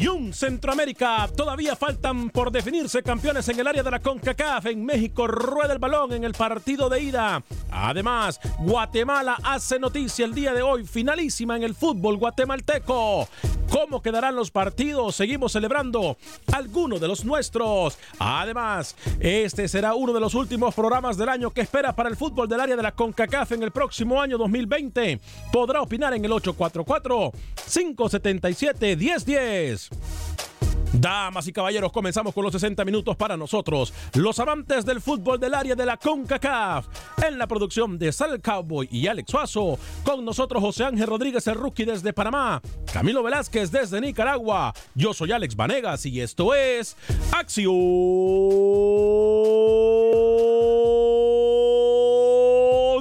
Acción Centroamérica todavía faltan por definirse campeones en el área de la CONCACAF. En México rueda el balón en el partido de ida. Además, Guatemala hace noticia el día de hoy, finalísima en el fútbol guatemalteco. ¿Cómo quedarán los partidos? Seguimos celebrando algunos de los nuestros. Además, este será uno de los últimos programas del año que espera para el fútbol del área de la CONCACAF en el próximo año 2020. Podrá opinar en el 844-577-1010. Damas y caballeros, comenzamos con los 60 minutos para nosotros, los amantes del fútbol del área de la CONCACAF. En la producción de Sal Cowboy y Alex Suazo, con nosotros José Ángel Rodríguez, el rookie desde Panamá, Camilo Velázquez desde Nicaragua. Yo soy Alex Vanegas y esto es Acción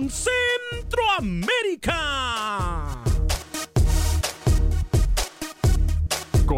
Centroamérica.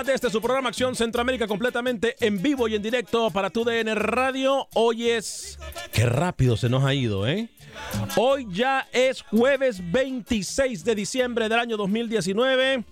más de este su programa Acción Centroamérica completamente en vivo y en directo para tu DN Radio. Hoy es... Qué rápido se nos ha ido, ¿eh? Hoy ya es jueves 26 de diciembre del año 2019.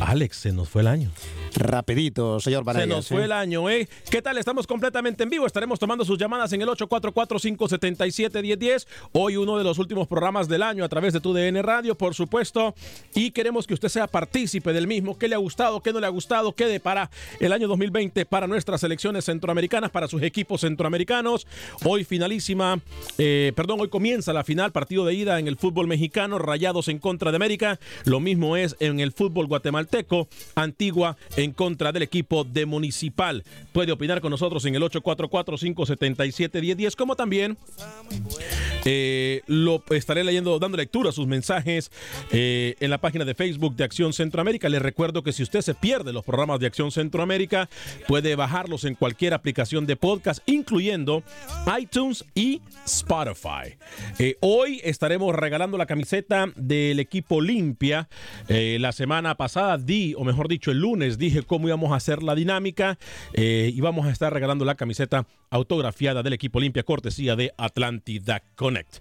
Alex, se nos fue el año. Rapidito, señor Vanegas. Se nos fue el año, ¿eh? ¿Qué tal? Estamos completamente en vivo. Estaremos tomando sus llamadas en el 844-577-1010. Hoy uno de los últimos programas del año a través de tu DN Radio, por supuesto. Y queremos que usted sea partícipe del mismo. ¿Qué le ha gustado? ¿Qué no le ha gustado? ¿Qué de para el año 2020 para nuestras selecciones centroamericanas, para sus equipos centroamericanos? Hoy finalísima, eh, perdón, hoy comienza la final, partido de ida en el fútbol mexicano, Rayados en contra de América. Lo mismo es en el fútbol guatemalteco, Antigua en contra del equipo de Municipal. Puede opinar con nosotros en el 844-577-1010, como también eh, lo estaré leyendo, dando lectura a sus mensajes eh, en la página de Facebook de Acción Centroamérica. Les recuerdo que si usted se pierde los programas de Acción Centroamérica, puede bajarlos en cualquier aplicación de podcast, incluyendo iTunes y Spotify. Eh, hoy estaremos regalando la camiseta del equipo Limpia. La semana pasada di, o mejor dicho, el lunes dije cómo íbamos a hacer la dinámica eh, y vamos a estar regalando la camiseta autografiada del equipo Limpia, cortesía de Atlantida Connect.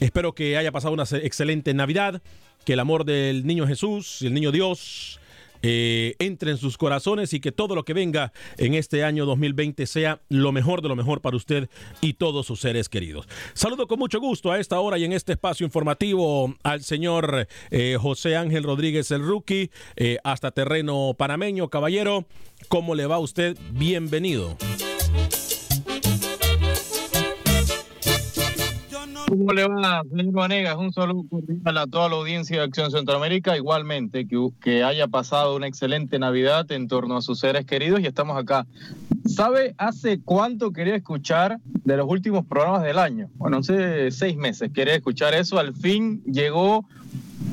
Espero que haya pasado una excelente Navidad, que el amor del niño Jesús y el niño Dios eh, entre en sus corazones y que todo lo que venga en este año 2020 sea lo mejor de lo mejor para usted y todos sus seres queridos. Saludo con mucho gusto a esta hora y en este espacio informativo al señor eh, José Ángel Rodríguez el Rookie, eh, hasta terreno panameño. Caballero, ¿cómo le va a usted? Bienvenido. ¿Cómo le va, señor Vanegas? Un saludo cordial a toda la audiencia de Acción Centroamérica. Igualmente, que, que haya pasado una excelente Navidad en torno a sus seres queridos y estamos acá. ¿Sabe hace cuánto quería escuchar de los últimos programas del año? Bueno, hace seis meses quería escuchar eso. Al fin llegó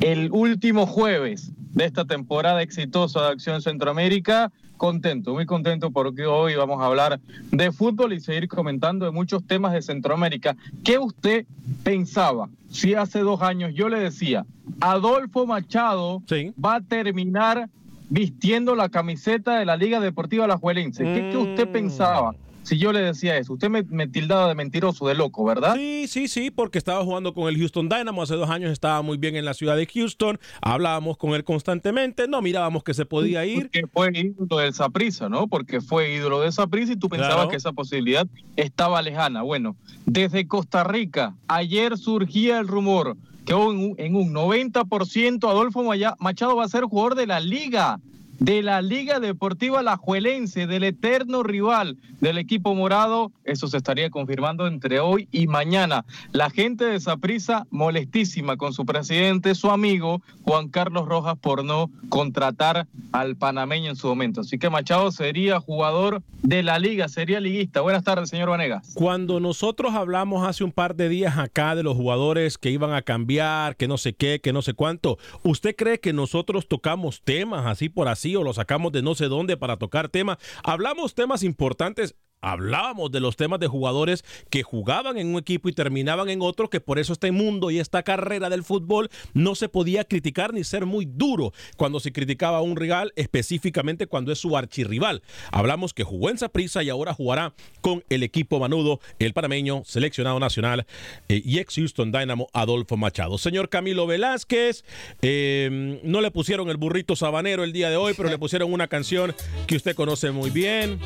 el último jueves de esta temporada exitosa de Acción Centroamérica contento, muy contento porque hoy vamos a hablar de fútbol y seguir comentando de muchos temas de Centroamérica. ¿Qué usted pensaba si hace dos años yo le decía, Adolfo Machado Sí. va a terminar vistiendo la camiseta de la Liga Deportiva Alajuelense? ¿Qué, ¿Qué usted pensaba? Si yo le decía eso, usted me, me tildaba de mentiroso, de loco, ¿verdad? Sí, sí, sí, porque estaba jugando con el Houston Dynamo hace dos años, estaba muy bien en la ciudad de Houston, hablábamos con él constantemente, no mirábamos que se podía ir. Porque fue ídolo del Saprissa, ¿no? Porque fue ídolo de Saprissa y tú pensabas Claro. que esa posibilidad estaba lejana. Bueno, desde Costa Rica, ayer surgía el rumor que en un, en un 90% Adolfo Machado va a ser jugador de la liga, de la Liga Deportiva Alajuelense, del eterno rival del equipo morado. Eso se estaría confirmando entre hoy y mañana. La gente de Saprissa molestísima con su presidente, su amigo Juan Carlos Rojas, por no contratar al panameño en su momento. Así que Machado sería jugador de la liga, sería liguista. Buenas tardes, señor Vanegas. Cuando nosotros hablamos hace un par de días acá de los jugadores que iban a cambiar, que no sé qué, que no sé cuánto, ¿usted cree que nosotros tocamos temas así por así o los sacamos de no sé dónde para tocar temas? Hablamos temas importantes. Hablábamos de los temas de jugadores que jugaban en un equipo y terminaban en otro, que por eso este mundo y esta carrera del fútbol no se podía criticar ni ser muy duro cuando se criticaba a un rival, específicamente cuando es su archirrival. Hablamos que jugó en Saprissa y ahora jugará con el equipo manudo, el panameño, seleccionado nacional eh, y ex Houston Dynamo, Adolfo Machado. Señor Camilo Velázquez, eh, no le pusieron el burrito sabanero el día de hoy, pero le pusieron una canción que usted conoce muy bien.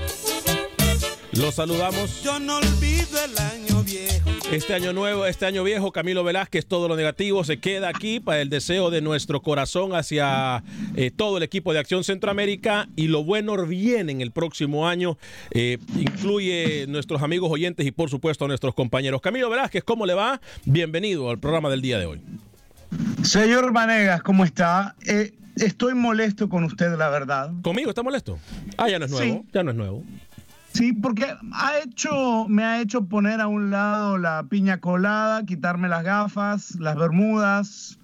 Lo saludamos. Yo no olvido el año viejo. Este año nuevo, este año viejo, Camilo Velázquez, todo lo negativo se queda aquí para el deseo de nuestro corazón hacia eh, todo el equipo de Acción Centroamérica y lo bueno viene en el próximo año. Eh, incluye nuestros amigos oyentes y por supuesto a nuestros compañeros. Camilo Velázquez, ¿cómo le va? Bienvenido al programa del día de hoy. Señor Vanegas, ¿cómo está? Eh, estoy molesto con usted, la verdad. ¿Conmigo está molesto? Ah, ya no es nuevo, Sí. ya no es nuevo. Sí, porque ha hecho, me ha hecho poner a un lado la piña colada, quitarme las gafas, las bermudas,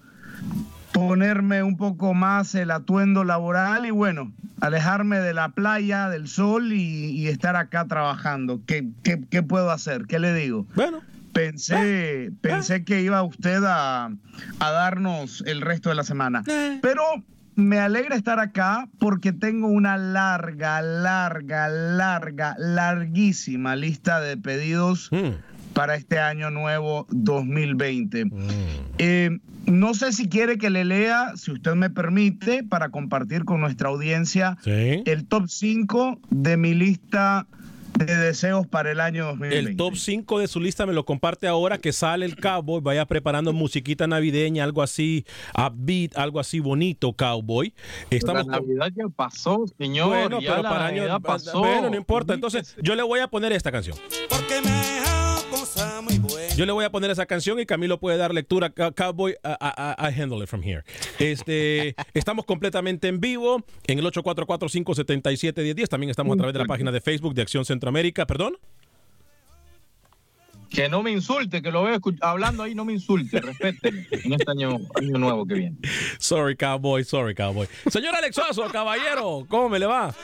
ponerme un poco más el atuendo laboral y bueno, alejarme de la playa, del sol y, y estar acá trabajando. ¿Qué, qué, qué puedo hacer? ¿Qué le digo? Bueno. Pensé, pensé que iba usted a, a darnos el resto de la semana. Pero me alegra estar acá porque tengo una larga, larga, larga, larguísima lista de pedidos para este año nuevo 2020. Eh, no sé si quiere que le lea, si usted me permite, para compartir con nuestra audiencia el top 5 de mi lista de deseos para el año 2020. El top 5 de su lista me lo comparte ahora que sale el Cowboy, vaya preparando musiquita navideña, algo así upbeat, algo así bonito, Cowboy. Estamos la Navidad ya pasó, señor. Bueno, ya pero la para Navidad año pasó. Bueno, no importa. Entonces, yo le voy a poner esta canción. Porque me Yo le voy a poner esa canción y Camilo puede dar lectura. Cow- Cowboy, I, I- I handle it from here. Este, estamos completamente en vivo en el 844-577-1010. También estamos a través de la página de Facebook de Acción Centroamérica. ¿Perdón? Que no me insulte, que lo veo hablando ahí, no me insulte, respéteme en este año, año nuevo que viene. Sorry, Cowboy, sorry, Cowboy. Señor Alexoso, caballero, ¿cómo me le va?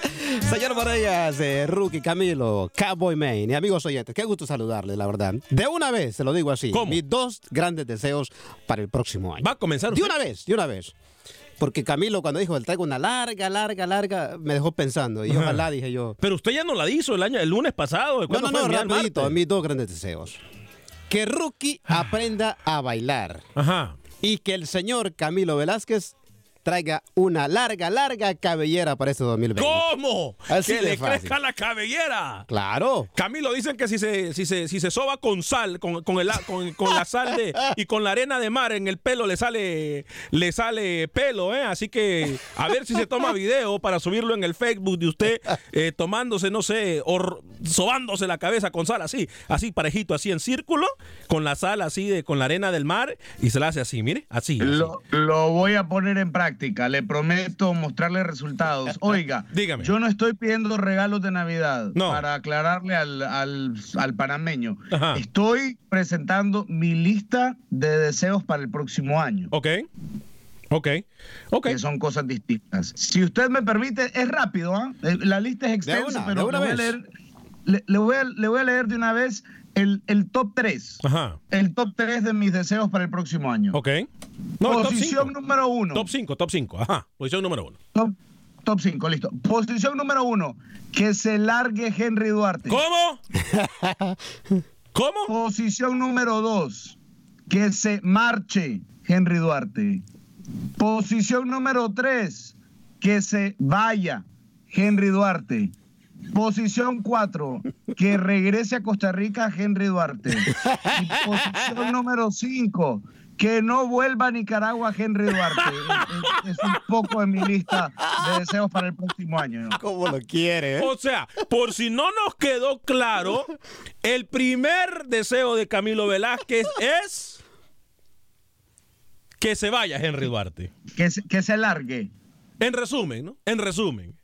Señor Varillas, eh, Rookie, Camilo, Cowboy Main y amigos oyentes, qué gusto saludarles, la verdad. De una vez, se lo digo así, mis dos grandes deseos para el próximo año. ¿Va a comenzar De una vez, de una vez. Porque Camilo cuando dijo, traigo una larga, larga, larga, me dejó pensando. Y Ajá. ojalá, dije yo. Pero usted ya no la hizo el año, el lunes pasado. No, ¿Cuándo no, no, El rapidito, mis dos grandes deseos. Que Rookie aprenda a bailar. Ajá. Y que el señor Camilo Velázquez traiga una larga, larga cabellera para este 2020. ¿Cómo? Así que le fácil. crezca la cabellera. Claro. Camilo, dicen que si se, si se, si se soba con sal, con, con, el, con, con la sal de, y con la arena de mar en el pelo le sale, le sale pelo, ¿eh? Así que a ver si se toma video para subirlo en el Facebook de usted eh, tomándose, no sé, o sobándose la cabeza con sal, así, así parejito, así en círculo, con la sal así, de, con la arena del mar y se la hace así, mire, así. así. Lo, lo voy a poner en práctica. Le prometo mostrarle resultados. Oiga, Dígame. yo no estoy pidiendo regalos de Navidad No. para aclararle al, al, al panameño. Ajá. Estoy presentando mi lista de deseos para el próximo año. Ok. Ok. Ok. Que son cosas distintas. Si usted me permite, es rápido, ¿ah? Eh, La lista es extensa, una, pero de una le voy, a vez. leer, le, le voy a, le voy a leer de una vez el, el top 3. Ajá. El top 3 de mis deseos para el próximo año. Ok. No, Posición número 1. Top 5, top 5. Ajá. Posición número 1. Top, top 5, listo. Posición número 1. Que se largue Henry Duarte. ¿Cómo? ¿Cómo? Posición número 2. Que se marche Henry Duarte. Posición número 3. Que se vaya Henry Duarte. Posición 4. Que regrese a Costa Rica Henry Duarte. Y posición número 5. Que no vuelva a Nicaragua Henry Duarte. Es, un poco de mi lista de deseos para el próximo año. ¿Cómo lo quiere? eh? O sea, por si no nos quedó claro, el primer deseo de Camilo Velázquez es que se vaya Henry Duarte. Que se, que se largue. En resumen, ¿no? En resumen.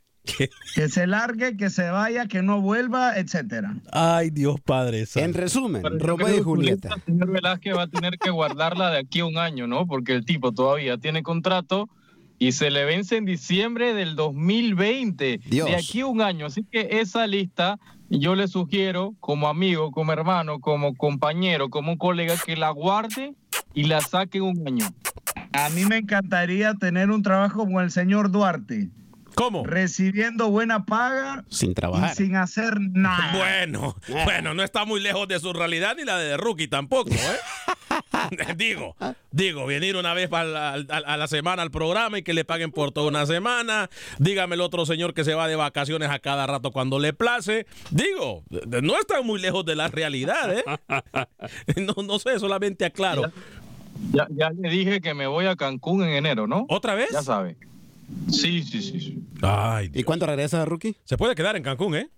Que se largue, que se vaya, que no vuelva, etcétera. Ay, Dios Padre. santo. En resumen, Romeo y Julieta. El señor Velázquez va a tener que guardarla de aquí a un año, ¿no? Porque el tipo todavía tiene contrato y se le vence en diciembre del 2020. Dios. De aquí a un año. Así que esa lista yo le sugiero, como amigo, como hermano, como compañero, como colega, que la guarde y la saque en un año. A mí me encantaría tener un trabajo como el señor Duarte. ¿Cómo? Recibiendo buena paga Sin y trabajar. sin hacer nada. Bueno, bueno, no está muy lejos de su realidad ni la de Rookie tampoco, ¿eh? digo, digo, venir una vez a la, a- a la semana al programa y que le paguen por toda una semana. Dígame el otro señor que se va de vacaciones a cada rato cuando le place. Digo, no está muy lejos de la realidad, ¿eh? No, no sé, solamente aclaro. Ya, ya le dije que me voy a Cancún en enero, ¿no? ¿Otra vez? Ya sabe. Sí, sí, sí. sí. Ay, ¿Y Dios. cuándo regresa, Rookie? Se puede quedar en Cancún, ¿eh?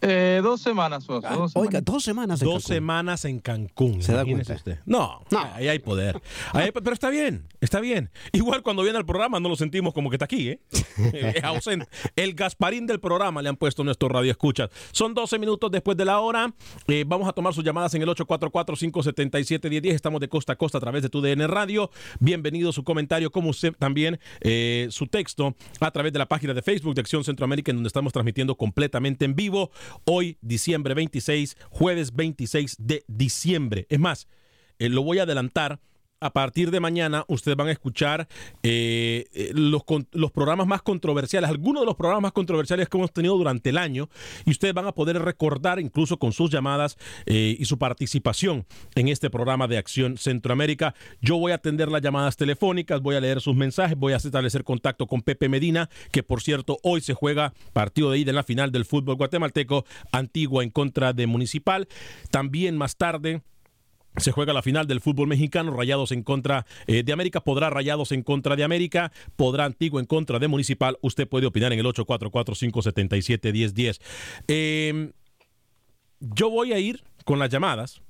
Eh, dos semanas, Soso, Ah, dos oiga, semanas. dos semanas. en Dos Cancún. semames en Cancún. ¿Se da cuenta? usted. No, No. ahí hay poder. Ahí hay- pero está bien, está bien. Igual cuando viene al programa no lo sentimos como que está aquí, ¿eh? es ausente. El Gasparín del programa le han puesto nuestro radio escuchas. Son 12 minutos después de la hora. Eh, vamos a tomar sus llamadas en el 844-577-1010. Estamos de costa a costa a través de tu DN Radio. Bienvenido su comentario, como usted también eh, su texto a través de la página de Facebook de Acción Centroamérica, en donde estamos transmitiendo completamente en vivo. Hoy, diciembre 26, jueves 26 de diciembre. Es más, eh, lo voy a adelantar a partir de mañana ustedes van a escuchar eh, eh, los, los, programas más controversiales, algunos de los programas más controversiales que hemos tenido durante el año y ustedes van a poder recordar incluso con sus llamadas eh, y su participación en este programa de Acción Centroamérica. Yo voy a atender las llamadas telefónicas, voy a leer sus mensajes, voy a establecer contacto con Pepe Medina, que por cierto hoy se juega partido de ida en la final del fútbol guatemalteco, Antigua en contra de Municipal. También más tarde se juega la final del fútbol mexicano, Rayados en contra eh, de América, podrá Rayados en contra de América, podrá Antiguo en contra de Municipal. Usted puede opinar en el 844-577-1010. Em, yo voy a ir con las llamadas,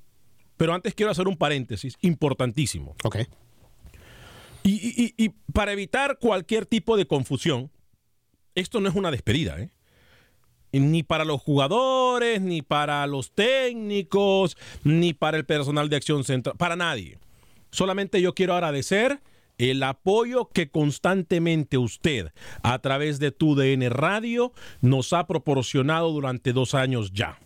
pero antes quiero hacer un paréntesis importantísimo. Ok. Y, y para evitar cualquier tipo de confusión, esto no es una despedida, ¿eh? Ni para los jugadores, ni para los técnicos, ni para el personal de acción central, para nadie. Solamente yo quiero agradecer el apoyo que constantemente usted a través de tu DN Radio nos ha proporcionado durante dos años ya.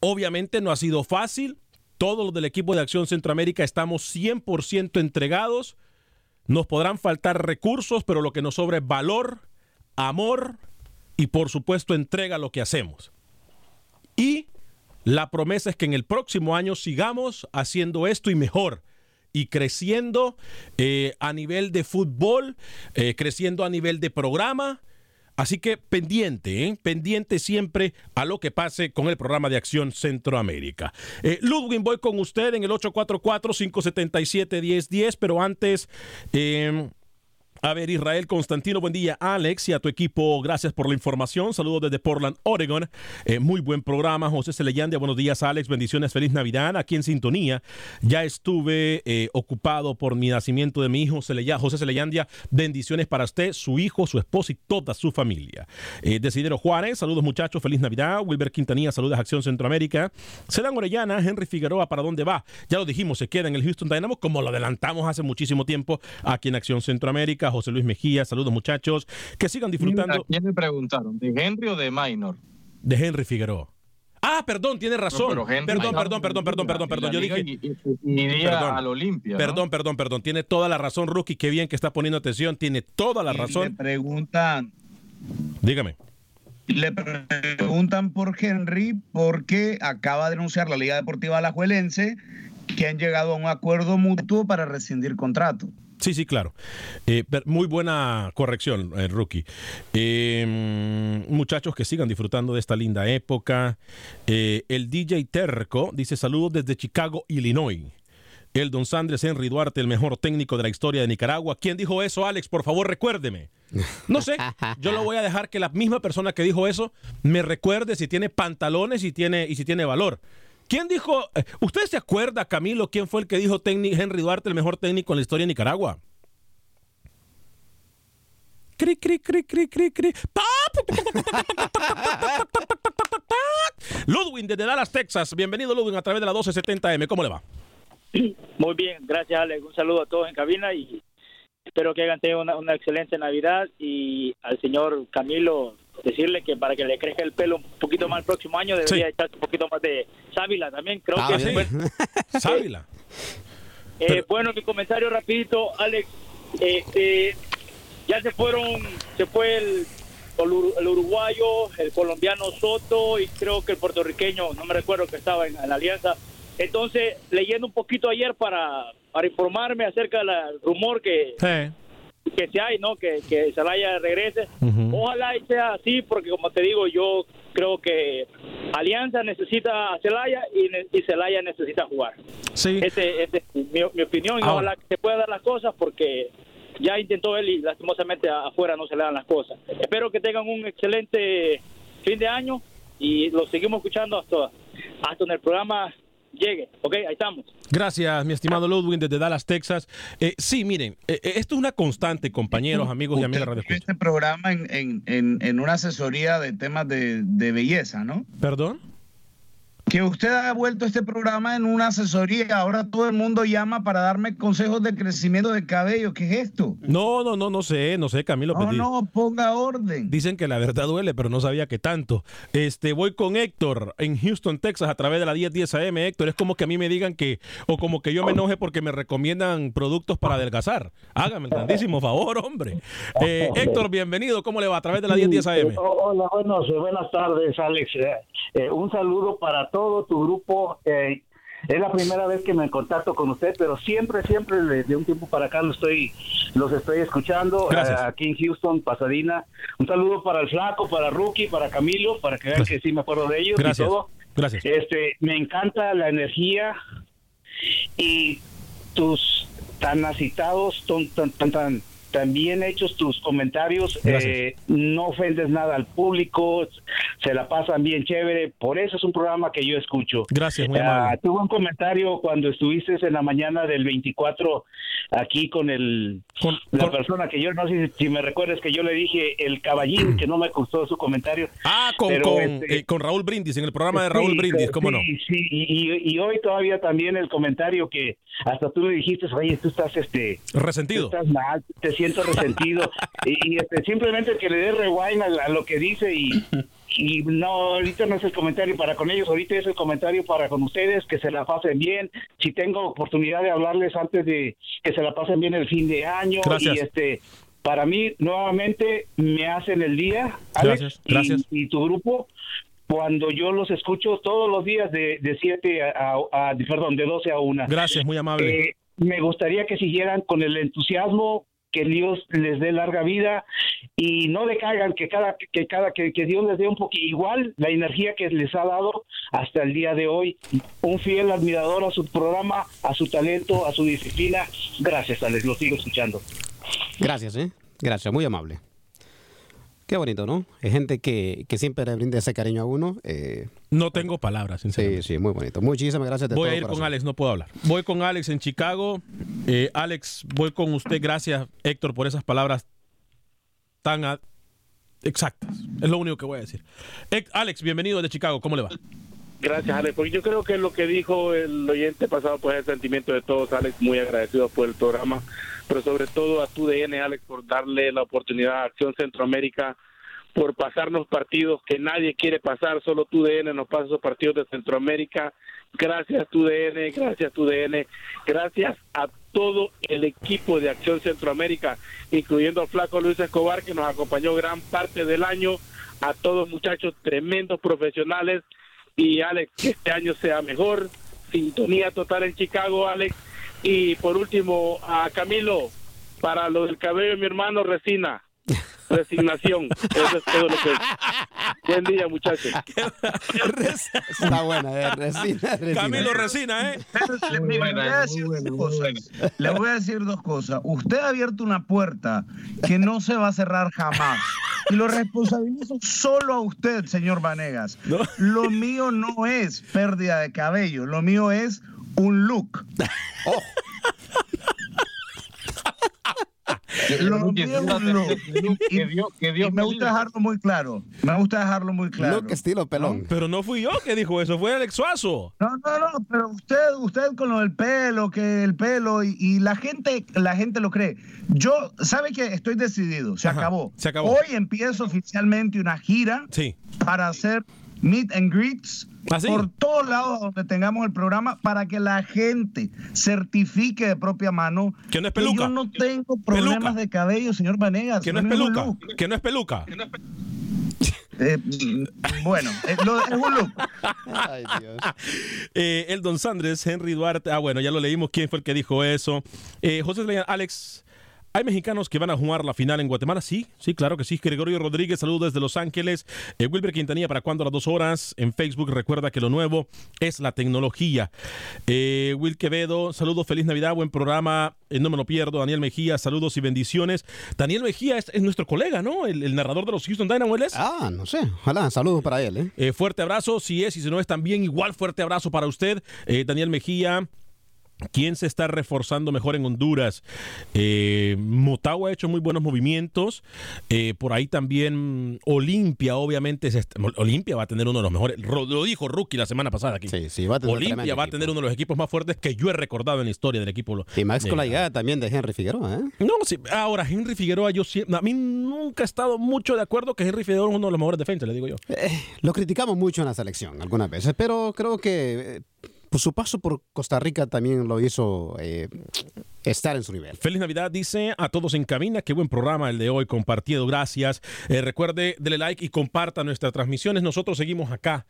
Obviamente no ha sido fácil. Todos los del equipo de Acción Centroamérica estamos 100% entregados. Nos podrán faltar recursos, pero lo que nos sobra es valor, amor y por supuesto entrega lo que hacemos. Y la promesa es que en el próximo año sigamos haciendo esto y mejor y creciendo eh, a nivel de fútbol, eh, creciendo a nivel de programa. Así que pendiente, ¿eh? pendiente siempre a lo que pase con el programa de acción Centroamérica. Ludwig, voy con usted en el 844-577-1010, pero antes a ver, Israel Constantino, buen día. Alex y a tu equipo, gracias por la información. Saludos desde Portland, Oregon. Eh, muy buen programa. José Celeyandia, buenos días, Alex. Bendiciones, feliz Navidad. Aquí en sintonía. Ya estuve eh, ocupado por mi nacimiento de mi hijo, José Celeyandia. Bendiciones para usted, su hijo, su esposa y toda su familia. Eh, Desidero Juárez, saludos muchachos, feliz Navidad. Wilber Quintanilla, saludos Acción Centroamérica. Sedan Orellana, Henry Figueroa, ¿para dónde va? Ya lo dijimos, se queda en el Houston Dynamo, como lo adelantamos hace muchísimo tiempo aquí en Acción Centroamérica. José Luis Mejía, saludos muchachos, que sigan disfrutando. ¿A quién me preguntaron? ¿De Henry o de Minor? De Henry Figueroa. Ah, perdón, tiene razón. perdón, perdón, perdón, perdón, perdón, perdón, Yo dije. Iría al Olimpia. Perdón, perdón, perdón. Tiene toda la razón, Rookie. Qué bien que está poniendo atención. Tiene toda la razón. Le preguntan. Dígame. Le preguntan por Henry porque acaba de anunciar la Liga Deportiva Alajuelense que han llegado a un acuerdo mutuo para rescindir contrato. Sí, sí, claro. Eh, muy buena corrección, eh, Rookie. Em, muchachos que sigan disfrutando de esta linda época. Eh, el DJ Terco dice saludos desde Chicago, Illinois. El Don Sandres Henry Duarte, el mejor técnico de la historia de Nicaragua. ¿Quién dijo eso, Alex? Por favor, recuérdeme. No sé, yo lo voy a dejar que la misma persona que dijo eso me recuerde si tiene pantalones y, tiene, y si tiene valor. ¿Quién dijo? Eh, ¿Usted se acuerda, Camilo, quién fue el que dijo Henry Duarte, el mejor técnico en la historia de Nicaragua? Cri, cri, cri, cri, cri, cri. Ludwin desde Dallas, Texas. Bienvenido, Ludwin, a través de la 1270M. ¿Cómo le va? Muy bien, gracias, Alex. Un saludo a todos en cabina y espero que hayan tenido una, una excelente Navidad y al señor Camilo decirle que para que le crezca el pelo un poquito más el próximo año debería echarse un poquito más de sábila también. Creo ah, que sí. sábila. Eh, bueno, mi comentario rapidito, Alex. Este, ya se fueron, se fue el, el, uruguayo, el colombiano Soto y creo que el puertorriqueño, no me recuerdo que estaba en, la alianza. Entonces, leyendo un poquito ayer para, para informarme acerca del rumor que, que se hay, ¿no? Que, que Zelaya regrese. Ojalá sea así, porque como te digo, yo creo que Alianza necesita a Celaya y, y Celaya necesita jugar. Sí. Ese, es mi, opinión y ojalá que se pueda dar las cosas porque ya intentó él y lastimosamente afuera no se le dan las cosas. Espero que tengan un excelente fin de año y lo seguimos escuchando hasta, hasta en el programa llegue. Ok, ahí estamos. Gracias, mi estimado Ludwig desde Dallas, Texas. Eh, sí, miren, eh, eh, esto es una constante, compañeros, amigos y amigas de Este programa en, en, en, una asesoría de temas de, de belleza, ¿no? ¿Perdón? Que usted ha vuelto este programa en una asesoría. Ahora todo el mundo llama para darme consejos de crecimiento de cabello. ¿Qué es esto? No, no, no, no sé, no sé, Camilo. No, no, ponga orden. Dicen que la verdad duele, pero no sabía que tanto. Este, voy con Héctor en Houston, Texas, a través de la 1010 AM. Héctor, es como que a mí me digan que, o como que yo me enoje porque me recomiendan productos para adelgazar. Hágame el grandísimo favor, hombre. Eh, Héctor, bienvenido. ¿Cómo le va a través de la 1010 AM? Hola, buenos, buenas tardes, Alex. Eh, un saludo para todo tu grupo. Eh, es la primera vez que me contacto con usted, pero siempre, siempre de un tiempo para acá lo estoy, los estoy escuchando eh, aquí en Houston, Pasadena. Un saludo para el flaco, para Rookie, para Camilo, para que vean que sí me acuerdo de ellos Gracias. y todo. Gracias. Este, me encanta la energía y tus tan acitados, tan, tan, tan, tan tan bien hechos tus comentarios, eh, no ofendes nada al público, se la pasan bien chévere, por eso es un programa que yo escucho. Gracias, muy Ah, amable. tuve un comentario cuando estuviste en la mañana del 24 aquí con el la persona que yo no sé si, si me recuerdas que yo le dije el caballín que no me gustó su comentario. Ah, con, Pero, con, este, eh, con Raúl Brindis, en el programa de Raúl Sí, Brindis, ¿cómo no? sí, y, hoy todavía también el comentario que hasta tú me dijiste, oye, tú estás este Resentido. tú estás mal, te siento resentido y, y, este, simplemente que le dé rewind a, a lo que dice y y no, ahorita no es el comentario para con ellos, ahorita es el comentario para con ustedes, que se la pasen bien. Si tengo oportunidad de hablarles antes de que se la pasen bien el fin de año. Gracias. Y este, para mí, nuevamente, me hacen el día, Alex, Gracias, y- gracias. Y, tu grupo, cuando yo los escucho todos los días de, de 7 a, a- a- perdón, de 12 a 1. Gracias, muy amable. Eh, me gustaría que siguieran con el entusiasmo, que Dios les dé larga vida y no decaigan, que cada que cada que, que Dios les dé un poquito igual la energía que les ha dado hasta el día de hoy. Un fiel admirador a su programa, a su talento, a su disciplina. Gracias, Alex, lo sigo escuchando. Gracias, ¿eh? Gracias, muy amable. Qué bonito, ¿no? Hay gente que, que siempre le brinda ese cariño a uno. eh. No tengo palabras, sinceramente. Sí, sí, muy bonito. Muchísimas gracias de Voy todo a ir con corazón. Alex, no puedo hablar. Voy con Alex en Chicago. Eh, Alex, voy con usted. Gracias, Héctor, por esas palabras tan exactas. Es lo único que voy a decir. Alex, bienvenido de Chicago. ¿Cómo le va? Gracias, Alex. Porque yo creo que lo que dijo el oyente pasado, pues es el sentimiento de todos, Alex, muy agradecidos por el programa, pero sobre todo a tu DN, Alex, por darle la oportunidad a Acción Centroamérica, por pasarnos partidos que nadie quiere pasar, solo tu DN nos pasa esos partidos de Centroamérica. Gracias, tu DN, gracias, tu DN, gracias a todo el equipo de Acción Centroamérica, incluyendo al flaco Luis Escobar, que nos acompañó gran parte del año, a todos muchachos tremendos profesionales y Alex, que este año sea mejor. Sintonía total en Chicago, Alex. Y por último, a Camilo, para lo del cabello de mi hermano, resina. Resignación. Eso es todo lo que Buen día, muchachos. Está buena, eh, resina, resina. Camilo Resina, ¿eh? Le, voy a decir dos cosas. Le voy a decir dos cosas. Usted ha abierto una puerta que no se va a cerrar jamás. Y lo responsabilizo solo a usted, señor Vanegas. Lo mío no es pérdida de cabello, lo mío es un look. Lo. Y- y me gusta dejarlo muy claro. Me gusta dejarlo muy claro. Look estilo pelón. Pero no fui yo que dijo eso, fue Alex Suazo. No, no, no, pero usted, usted con lo del pelo, que el pelo y, y la gente, la gente lo cree. Yo, sabe que estoy decidido, se Ajá, acabó. se acabó. Hoy empiezo oficialmente una gira Sí. para hacer meet and greets ¿Ah, sí? por todos lados donde tengamos el programa para que la gente certifique de propia mano Que no es peluca. yo no tengo problemas Peluca. de cabello, señor Vanegas. Que no es peluca. look. Que no es peluca. Eh, mm, bueno, eh, lo- es un look. Ay, Dios. Eh, el Don Sandres, Henry Duarte. Ah, bueno, ya lo leímos. ¿Quién fue el que dijo eso? Eh, José Leyan, Alex. ¿Hay mexicanos que van a jugar la final en Guatemala? Sí, sí, claro que sí. Gregorio Rodríguez, saludos desde Los Ángeles. Eh, Wilber Quintanilla, ¿para cuándo? A las dos horas. En Facebook, recuerda que lo nuevo es la tecnología. Eh, Will Quevedo, saludos, feliz Navidad, buen programa. Eh, no me lo pierdo. Daniel Mejía, saludos y bendiciones. Daniel Mejía es, es nuestro colega, ¿no? El, el narrador de los Houston Dynamo, ¿él es? Ah, no sé. Ojalá, saludos para él, ¿eh? Eh, fuerte abrazo, si es y si no es también, igual fuerte abrazo para usted, eh, Daniel Mejía. ¿Quién se está reforzando mejor en Honduras? Eh, Motagua ha hecho muy buenos movimientos. Eh, por ahí también Olimpia, obviamente. Olimpia va a tener uno de los mejores. Lo dijo Rookie la semana pasada aquí. Sí, sí, va a tener Olimpia va a tener uno de los equipos más fuertes que yo he recordado en la historia del equipo. Y Max con la llegada también de Henry Figueroa. ¿eh? No, sí. Ahora, Henry Figueroa, yo a mí nunca he estado mucho de acuerdo que Henry Figueroa es uno de los mejores defensas, le digo yo. Eh, lo criticamos mucho en la selección algunas veces, pero creo que pues su paso por Costa Rica también lo hizo eh, estar en su nivel. Feliz Navidad, dice a todos en cabina. Qué buen programa el de hoy, compartido. Gracias. Eh, recuerde, dele like y comparta nuestras transmisiones. Nosotros seguimos acá.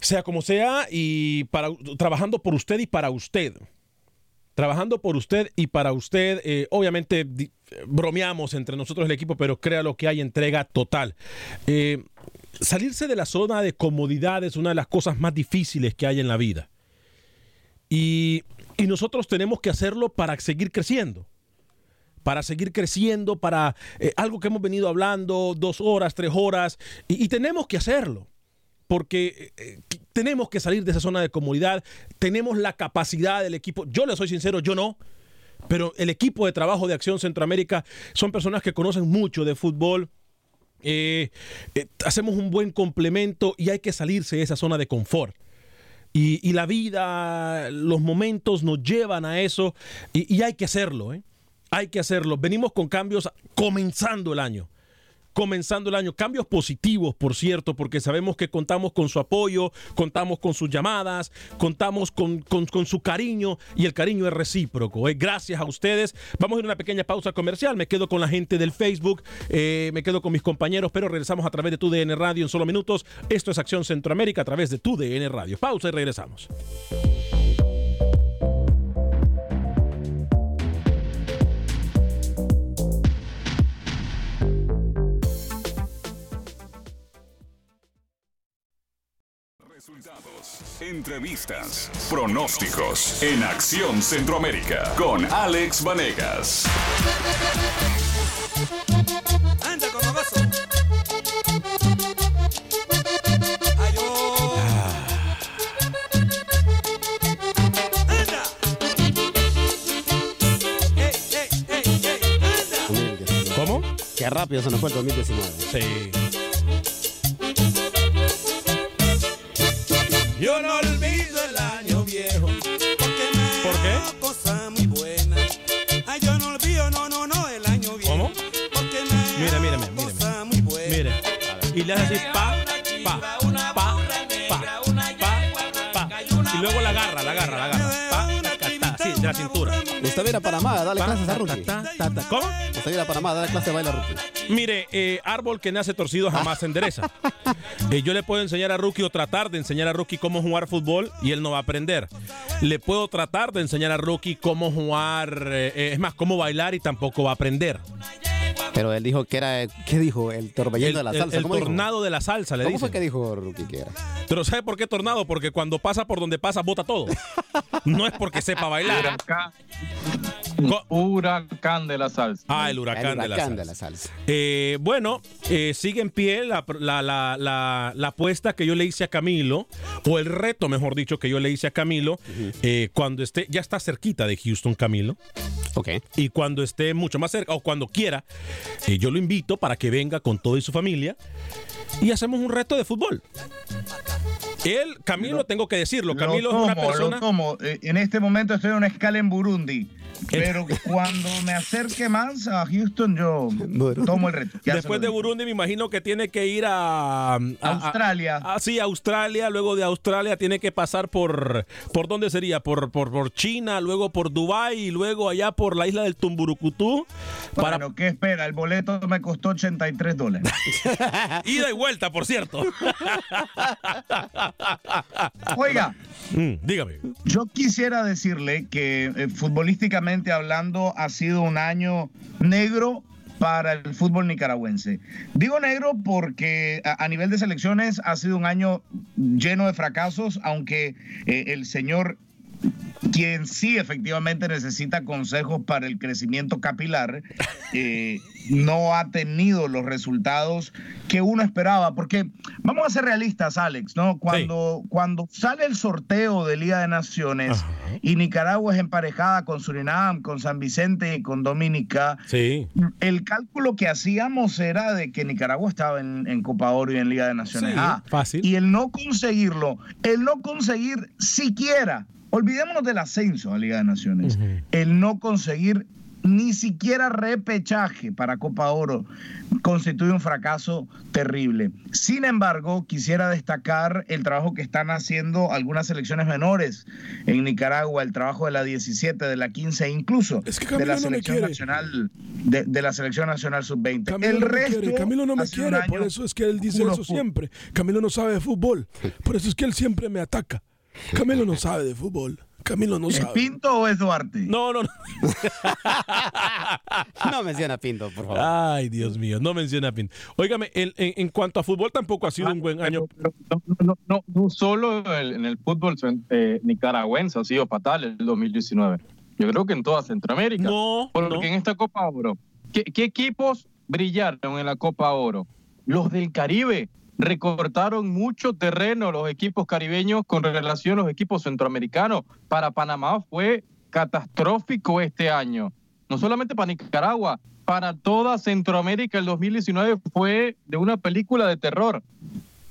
Sea como sea, y para, trabajando por usted y para usted trabajando por usted y para usted. Eh, obviamente bromeamos entre nosotros el equipo, pero crea lo que hay entrega total. Eh, salirse de la zona de comodidad es una de las cosas más difíciles que hay en la vida. Y, nosotros tenemos que hacerlo para seguir creciendo. Para seguir creciendo, para eh, algo que hemos venido hablando dos horas, tres horas, y, tenemos que hacerlo. Porque tenemos que salir de esa zona de comodidad, tenemos la capacidad del equipo. Yo le soy sincero, yo no. Pero el equipo de trabajo de Acción Centroamérica son personas que conocen mucho de fútbol, eh, eh, hacemos un buen complemento y hay que salirse de esa zona de confort. Y, la vida, los momentos nos llevan a eso y, hay que hacerlo, ¿eh? Hay que hacerlo. Venimos con cambios comenzando el año comenzando el año. Cambios positivos, por cierto, porque sabemos que contamos con su apoyo, contamos con sus llamadas, contamos con, su cariño y el cariño es recíproco. ¿eh? Gracias a ustedes. Vamos a ir a una pequeña pausa comercial. Me quedo con la gente del Facebook, eh, me quedo con mis compañeros, pero regresamos a través de tu DN Radio en solo minutos. Esto es Acción Centroamérica a través de tu DN Radio. Pausa y regresamos. Entrevistas, pronósticos en Acción Centroamérica con Alex Vanegas. Anda vaso. ¿Cómo? Qué rápido se nos fue el 2019. Sí. Yo no olvido el año viejo, porque me ¿Por qué? cosa muy buena. Ay, yo no olvido, no, no, no, el año viejo. ¿Cómo? Porque me mira, mira, mira, cosa muy buena. Mire. Y le hace así, pa, cintura. Usted viene a Panamá, dale clases a Rookie. ¿Cómo? Usted viene a Panamá, dale clases de baile a Rookie. Mire, eh, árbol que nace torcido jamás se endereza. Eh, yo le puedo enseñar a Rookie o tratar de enseñar a Rookie cómo jugar fútbol y él no va a aprender. Le puedo tratar de enseñar a Rookie cómo jugar, eh, es más, cómo bailar y tampoco va a aprender. Pero él dijo que era, ¿qué dijo? El torbellino de la salsa. El, tornado de la salsa, le ¿Cómo fue que dijo Rookie que era? Pero ¿sabe por qué tornado? Porque cuando pasa por donde pasa, bota todo. no es porque sepa bailar. Huracán, de la salsa. Ah, el huracán, de, la salsa. Eh, bueno, eh, sigue en pie la, la, apuesta que yo le hice a Camilo, o el reto, mejor dicho, que yo le hice a Camilo, eh, cuando esté, ya está cerquita de Houston, Camilo. Ok. Y cuando esté mucho más cerca, o cuando quiera, yo lo invito para que venga con toda su familia y hacemos un reto de fútbol. Él, Camilo, tengo que decirlo, Camilo es una persona... En este momento estoy en una escala en Burundi. Pero cuando me acerque más a Houston, yo tomo el reto. Después de Burundi, me imagino que tiene que ir a, Australia. Ah, sí, Australia. Luego de Australia tiene que pasar por. ¿Por dónde sería? Por, por, por China, luego por Dubai y luego allá por la isla del Tumburucutú. Para... Bueno, ¿qué espera? El boleto me costó 83 dólares. Ida y vuelta, por cierto. Oiga. Mm, dígame. Yo quisiera decirle que eh, futbolísticamente hablando, ha sido un año negro para el fútbol nicaragüense. Digo negro porque a, nivel de selecciones ha sido un año lleno de fracasos, aunque eh, el señor quien sí efectivamente necesita consejos para el crecimiento capilar, eh, no ha tenido los resultados que uno esperaba. Porque vamos a ser realistas, Alex, ¿no? Cuando, cuando sale el sorteo de Liga de Naciones y Nicaragua es emparejada con Surinam, con San Vicente y con Dominica, el cálculo que hacíamos era de que Nicaragua estaba en, Copa Oro y en Liga de Naciones. ah, fácil. Y el no conseguirlo, el no conseguir siquiera Olvidémonos del ascenso a Liga de Naciones. El no conseguir ni siquiera repechaje para Copa Oro constituye un fracaso terrible. Sin embargo, quisiera destacar el trabajo que están haciendo algunas selecciones menores en Nicaragua, el trabajo de la 17, de la 15 e incluso de la selección nacional de, la selección nacional sub-20. El resto Camilo no me quiere, por eso es que él dice eso siempre. Camilo no sabe de fútbol, por eso es que él siempre me ataca. Camilo no sabe de fútbol. Camilo no sabe. ¿Pinto o es Duarte? No, no, no. no menciona Pinto, por favor. Ay, Dios mío, no menciona Pinto. Óigame, en, cuanto a fútbol tampoco ha sido un buen año. No, no, no, solo en el fútbol eh, nicaragüense ha sido fatal el 2019. Yo creo que en toda Centroamérica. No. Porque en esta Copa Oro, ¿qué, ¿qué equipos brillaron en la Copa Oro? Los del Caribe recortaron mucho terreno los equipos caribeños con relación a los equipos centroamericanos. Para Panamá fue catastrófico este año. No solamente para Nicaragua, para toda Centroamérica el 2019 fue de una película de terror.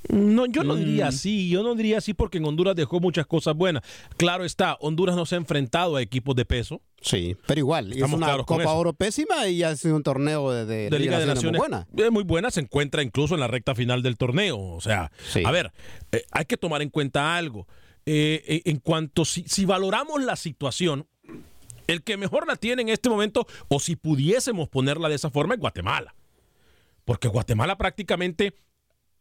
No, yo no diría mm. así, yo no diría así porque en Honduras dejó muchas cosas buenas. Claro está, Honduras no se ha enfrentado a equipos de peso. Sí, pero igual, es una Copa Oro pésima y ha sido un torneo de, Liga, de Naciones muy buena. muy buena, se encuentra incluso en la recta final del torneo. O sea, a ver, eh, hay que tomar en cuenta algo. Eh, eh, en cuanto, si, si valoramos la situación, el que mejor la tiene en este momento, o si pudiésemos ponerla de esa forma, es Guatemala. Porque Guatemala prácticamente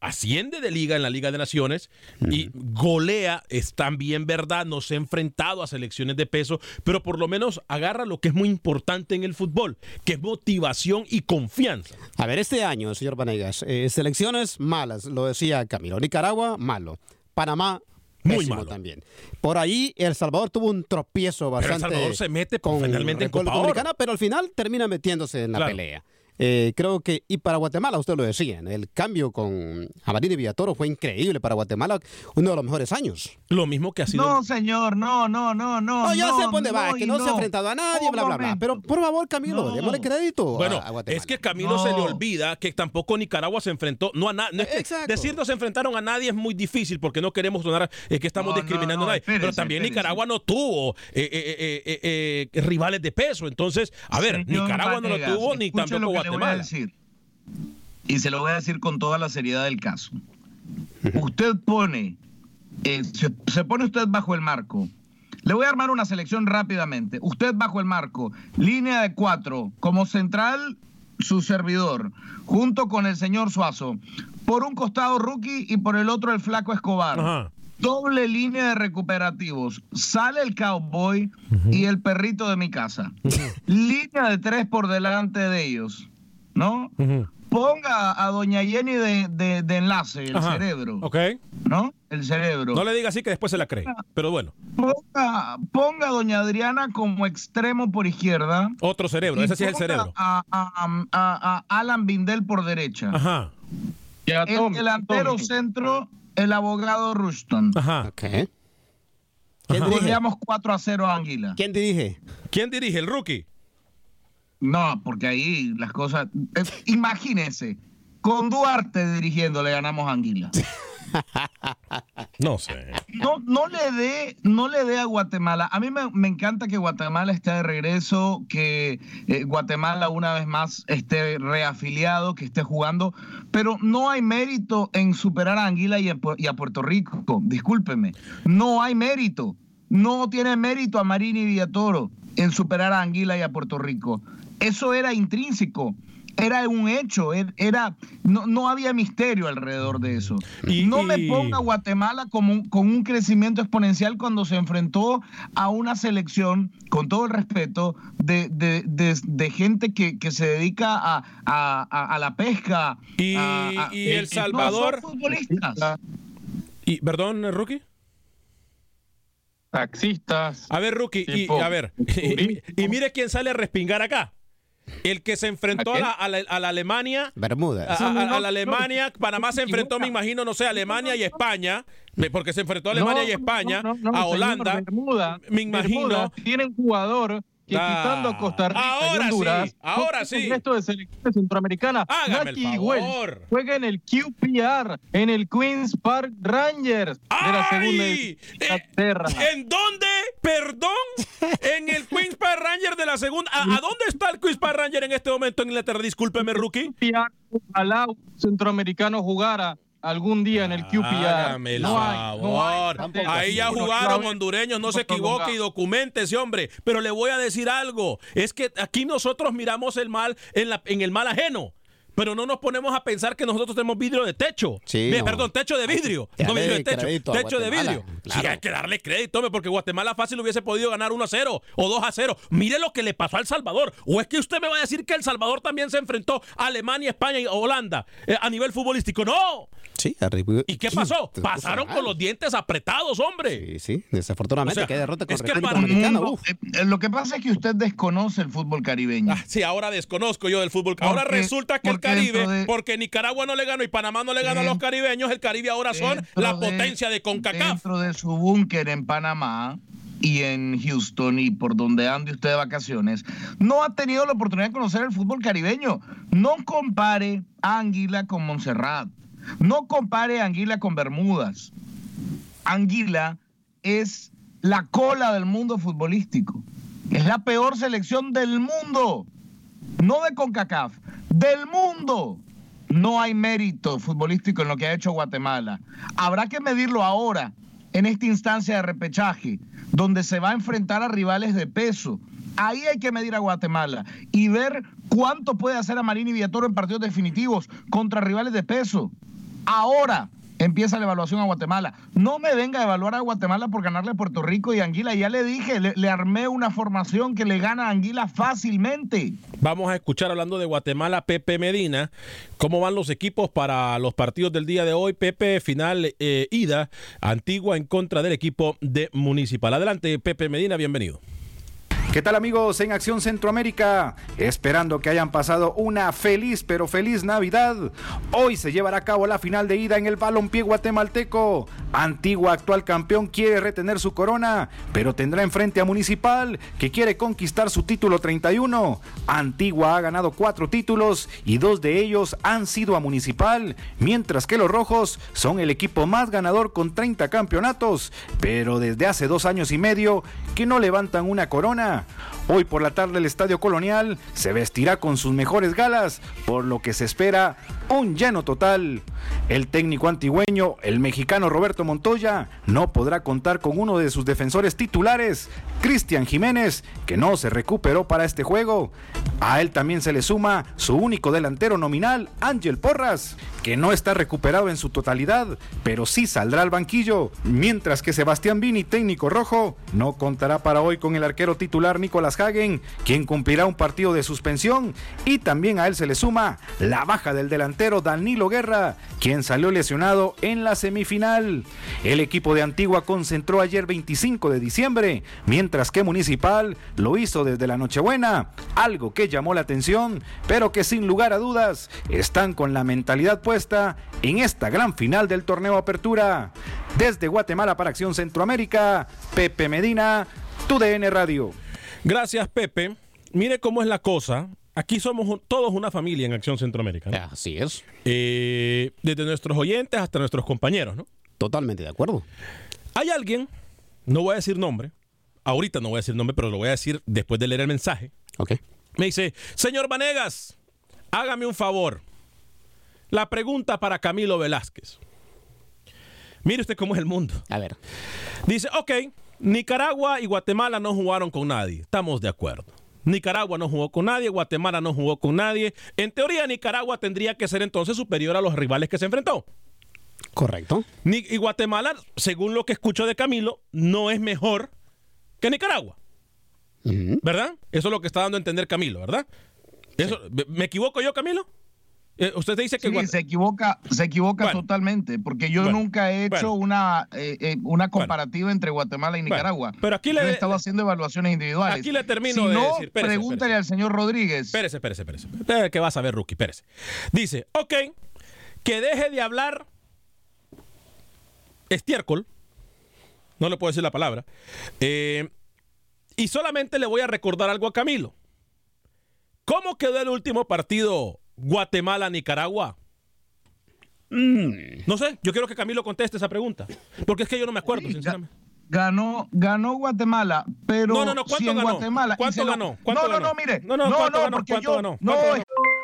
asciende de liga en la Liga de Naciones y golea, es también verdad, no se ha enfrentado a selecciones de peso, pero por lo menos agarra lo que es muy importante en el fútbol, que es motivación y confianza. A ver, este año, señor Vanegas, eh, selecciones malas, lo decía Camilo. Nicaragua, malo. Panamá, muy malo también. Por ahí El Salvador tuvo un tropiezo bastante. Pero el Salvador se mete con, finalmente en Copa pero al final termina metiéndose en la pelea. Eh, creo que, y para Guatemala, usted lo decía, el cambio con Amarín y Villatoro fue increíble para Guatemala, uno de los mejores años. Lo mismo que ha sido. No, señor, no, no, no, no. No, ya sé por dónde va, que no, se ha enfrentado a nadie, bla, bla, bla. Pero por favor, Camilo, démosle crédito. Bueno, a, es que Camilo se le olvida que tampoco Nicaragua se enfrentó, no a nadie. No decir no se enfrentaron a nadie es muy difícil porque no queremos sonar eh, que estamos discriminando a nadie. pero también Nicaragua no tuvo eh, rivales de peso. Entonces, a ver, Nicaragua no lo tuvo, ni tampoco Guatemala voy a decir, y se lo voy a decir con toda la seriedad del caso. Usted pone, eh, se, pone usted bajo el marco. Le voy a armar una selección rápidamente. Usted bajo el marco, línea de cuatro, como central, su servidor, junto con el señor Suazo. Por un costado Rookie y por el otro el flaco Escobar. Doble línea de recuperativos. Sale el cowboy y el perrito de mi casa. línea de tres por delante de ellos. ¿No? Ponga a doña Jenny de, enlace, el cerebro. Ok. ¿No? El cerebro. No le diga así que después se la cree, pero bueno. Ponga, a doña Adriana como extremo por izquierda. Otro cerebro, ese sí es el cerebro. A, Alan Bindel por derecha. Ajá. el delantero centro, el abogado Rushton. Ajá. Ok. ¿Quién dirige? 4 a 0 a Anguila. ¿Quién dirige? ¿Quién dirige? ¿El rookie? No, porque ahí las cosas. Eh, imagínense, con Duarte dirigiendo le ganamos a Anguila. No sé. No, no le dé, no le dé a Guatemala. A mí me, encanta que Guatemala esté de regreso, que eh, Guatemala una vez más esté reafiliado, que esté jugando, pero no hay mérito en superar a Anguila y, a Puerto Rico. Discúlpeme. No hay mérito. No tiene mérito a Marín y Villatoro en superar a Anguila y a Puerto Rico. Eso era intrínseco era un hecho, er, era, no, no, había misterio alrededor de eso. Y, no me ponga Guatemala como con un crecimiento exponencial cuando se enfrentó a una selección, con todo el respeto, de, de, gente que, que, se dedica a, a, la pesca. Y, El Salvador. futbolistas. Y, perdón, Rookie. taxistas. A ver, Rookie, y, a ver, y, mire quién sale a respingar acá. El que se enfrentó a, la, Alemania. Bermuda. A, la Alemania. Panamá se enfrentó, me imagino, no sé, Alemania y España. Porque se enfrentó a Alemania y España. a Holanda. me imagino. tienen jugador que quitando a Costa Rica ahora y Honduras, sí, ahora sí. El resto de selecciones centroamericanas, Hágame el favor. juega en el QPR, en el Queens Park Rangers de la segunda eh, ¿En dónde? Perdón. en el Queens Park Rangers de la segunda. ¿A, dónde está el Park Ranger en este momento en Inglaterra? Discúlpeme, rookie. Ojalá un centroamericano jugara algún día en el QPR. Hágame el favor. Ahí ya jugaron hondureños, no se equivoque y documente ese hombre. Pero le voy a decir algo. Es que aquí nosotros miramos el mal en, la, en el mal ajeno pero no nos ponemos a pensar que nosotros tenemos vidrio de techo. Sí, Perdón, techo de vidrio. no vidrio de techo. Techo de vidrio. Sí, hay que darle crédito, porque Guatemala fácil hubiese podido ganar 1 a 0 o 2 a 0. Mire lo que le pasó a El Salvador. ¿O es que usted me va a decir que El Salvador también se enfrentó a Alemania, España y Holanda eh, a nivel futbolístico? ¡No! Sí, ¿Y qué pasó? Pasaron con los dientes apretados, hombre. Sí, sí, desafortunadamente. qué derrota con es que eh, Lo que pasa es que usted desconoce el fútbol caribeño. Ah, sí, ahora desconozco yo del fútbol. Ahora resulta que el Caribe, porque Nicaragua no le ganó y Panamá no le ganó a los caribeños, el Caribe ahora son la potencia de CONCACAF. Dentro de su búnker en Panamá y en Houston y por donde ande usted de vacaciones, no ha tenido la oportunidad de conocer el fútbol caribeño. No compare Águila con Montserrat. No compare Anguila con Bermudas. Anguila es la cola del mundo futbolístico. Es la peor selección del mundo. No de CONCACAF, del mundo. No hay mérito futbolístico en lo que ha hecho Guatemala. Habrá que medirlo ahora, en esta instancia de repechaje, donde se va a enfrentar a rivales de peso. Ahí hay que medir a Guatemala y ver cuánto puede hacer a Marín y Villatoro en partidos definitivos contra rivales de peso. Ahora empieza la evaluación a Guatemala. No me venga a evaluar a Guatemala por ganarle a Puerto Rico y Anguila. Ya le dije, le, armé una formación que le gana a Anguila fácilmente. Vamos a escuchar hablando de Guatemala, Pepe Medina. ¿Cómo van los equipos para los partidos del día de hoy? Pepe, final eh, ida, Antigua en contra del equipo de Municipal. Adelante, Pepe Medina, bienvenido. ¿Qué tal amigos en Acción Centroamérica? Esperando que hayan pasado una feliz pero feliz Navidad. Hoy se llevará a cabo la final de ida en el balompié guatemalteco. Antigua actual campeón quiere retener su corona, pero tendrá enfrente a Municipal que quiere conquistar su título 31. Antigua ha ganado cuatro títulos y dos de ellos han sido a Municipal, mientras que los rojos son el equipo más ganador con 30 campeonatos, pero desde hace dos años y medio que no levantan una corona. Hoy por la tarde el Estadio Colonial se vestirá con sus mejores galas, por lo que se espera un lleno total. El técnico antigüeño, el mexicano Roberto Montoya, no podrá contar con uno de sus defensores titulares, Cristian Jiménez, que no se recuperó para este juego. A él también se le suma su único delantero nominal, Ángel Porras, que no está recuperado en su totalidad, pero sí saldrá al banquillo, mientras que Sebastián Vini, técnico rojo, no contará para hoy con el arquero titular Nicolás Hagen, quien cumplirá un partido de suspensión, y también a él se le suma la baja del delantero Danilo Guerra, quien salió lesionado en la semifinal. El equipo de Antigua concentró ayer 25 de diciembre, mientras que Municipal lo hizo desde la Nochebuena, algo que llamó la atención, pero que sin lugar a dudas están con la mentalidad puesta en esta gran final del torneo Apertura. Desde Guatemala para Acción Centroamérica, Pepe Medina, TUDN Radio. Gracias, Pepe. Mire cómo es la cosa. Aquí somos todos una familia en Acción Centroamérica. Así es. Eh, desde nuestros oyentes hasta nuestros compañeros, ¿no? Totalmente de acuerdo. Hay alguien, no voy a decir nombre, ahorita no voy a decir nombre, pero lo voy a decir después de leer el mensaje. Ok. Me dice, señor Vanegas, hágame un favor. La pregunta para Camilo Velázquez. Mire usted cómo es el mundo. A ver. Dice, ok, Nicaragua y Guatemala no jugaron con nadie. Estamos de acuerdo. Nicaragua no jugó con nadie, Guatemala no jugó con nadie. En teoría, Nicaragua tendría que ser entonces superior a los rivales que se enfrentó. Correcto. y Guatemala, según lo que escucho de Camilo, no es mejor que Nicaragua. ¿Verdad? Eso es lo que está dando a entender Camilo, ¿verdad? Eso, ¿Me equivoco yo, Camilo? Eh, usted dice que sí, se equivoca, se equivoca totalmente, porque yo nunca he hecho una, eh, eh, una comparativa entre Guatemala y Nicaragua. pero aquí le he estado haciendo evaluaciones individuales. Aquí le termino si de no, decir. pregúntale al señor Rodríguez. Espérese, espérese, espérese. Que vas a ver, rookie, espérese. Dice, ok, que deje de hablar estiércol. No le puedo decir la palabra. y solamente le voy a recordar algo a Camilo. ¿Cómo quedó el último partido Guatemala-Nicaragua? Mm. No sé, yo quiero que Camilo conteste esa pregunta. Porque es que yo no me acuerdo, sinceramente. Ganó, ganó Guatemala, pero no, no, no, ¿cuánto ganó? Guatemala. ¿Cuánto ganó? ¿Cuánto no, ganó? no, no, mire. No, no, no, no, ganó? porque ¿Cuánto yo, ganó? No,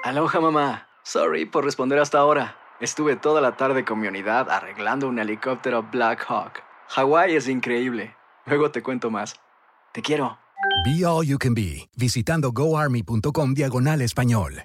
Aloha, mamá. Sorry por responder hasta ahora. Estuve toda la tarde con mi unidad arreglando un helicóptero Black Hawk. Hawái es increíble. Luego te cuento más. Te quiero. Be All You Can Be, visitando goarmy.com diagonal español.